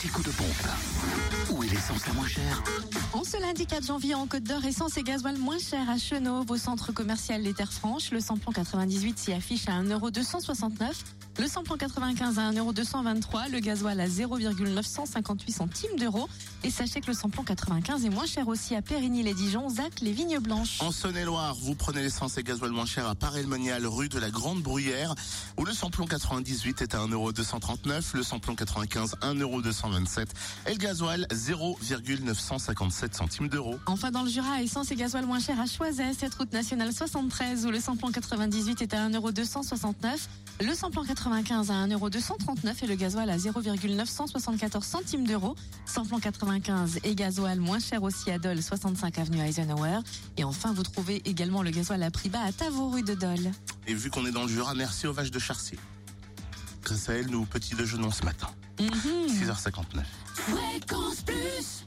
petit coup de pompe. Où est l'essence la moins chère En ce lundi 4 janvier, en Côte d'Or, essence et gasoil moins cher à Chenauve, au centre commercial Les Terres Franches. Le samplon 98 s'y affiche à 1,269€. Le samplon 95 à 1,223€, le gasoil à 0,958 centimes d'euros. Et sachez que le samplon 95 est moins cher aussi à Périgny-les-Dijon, Zac, les Vignes Blanches. En Saône-et-Loire, vous prenez l'essence et gasoil moins cher à Paray-le-Monial, rue de la Grande Bruyère, où le samplon 98 est à 1,239€, le samplon 95 1,227€ et le gasoil 0,957 centimes d'euros. Enfin, dans le Jura, essence et gasoil moins cher à Choiset, cette route nationale 73, où le samplon 98 est à 1,269€, le samplon 95 à 1,239€ et le gasoil à 0,974 centimes d'euros. Samplon 95 et gasoil moins cher aussi à Dole, 65 avenue Eisenhower. Et enfin, vous trouvez également le gasoil à prix bas à Tavaux, rue de Dole. Et vu qu'on est dans le Jura, merci aux vaches de Charcy grâce nous petit déjeunons ce matin. Mhm. 6h59. Fréquence plus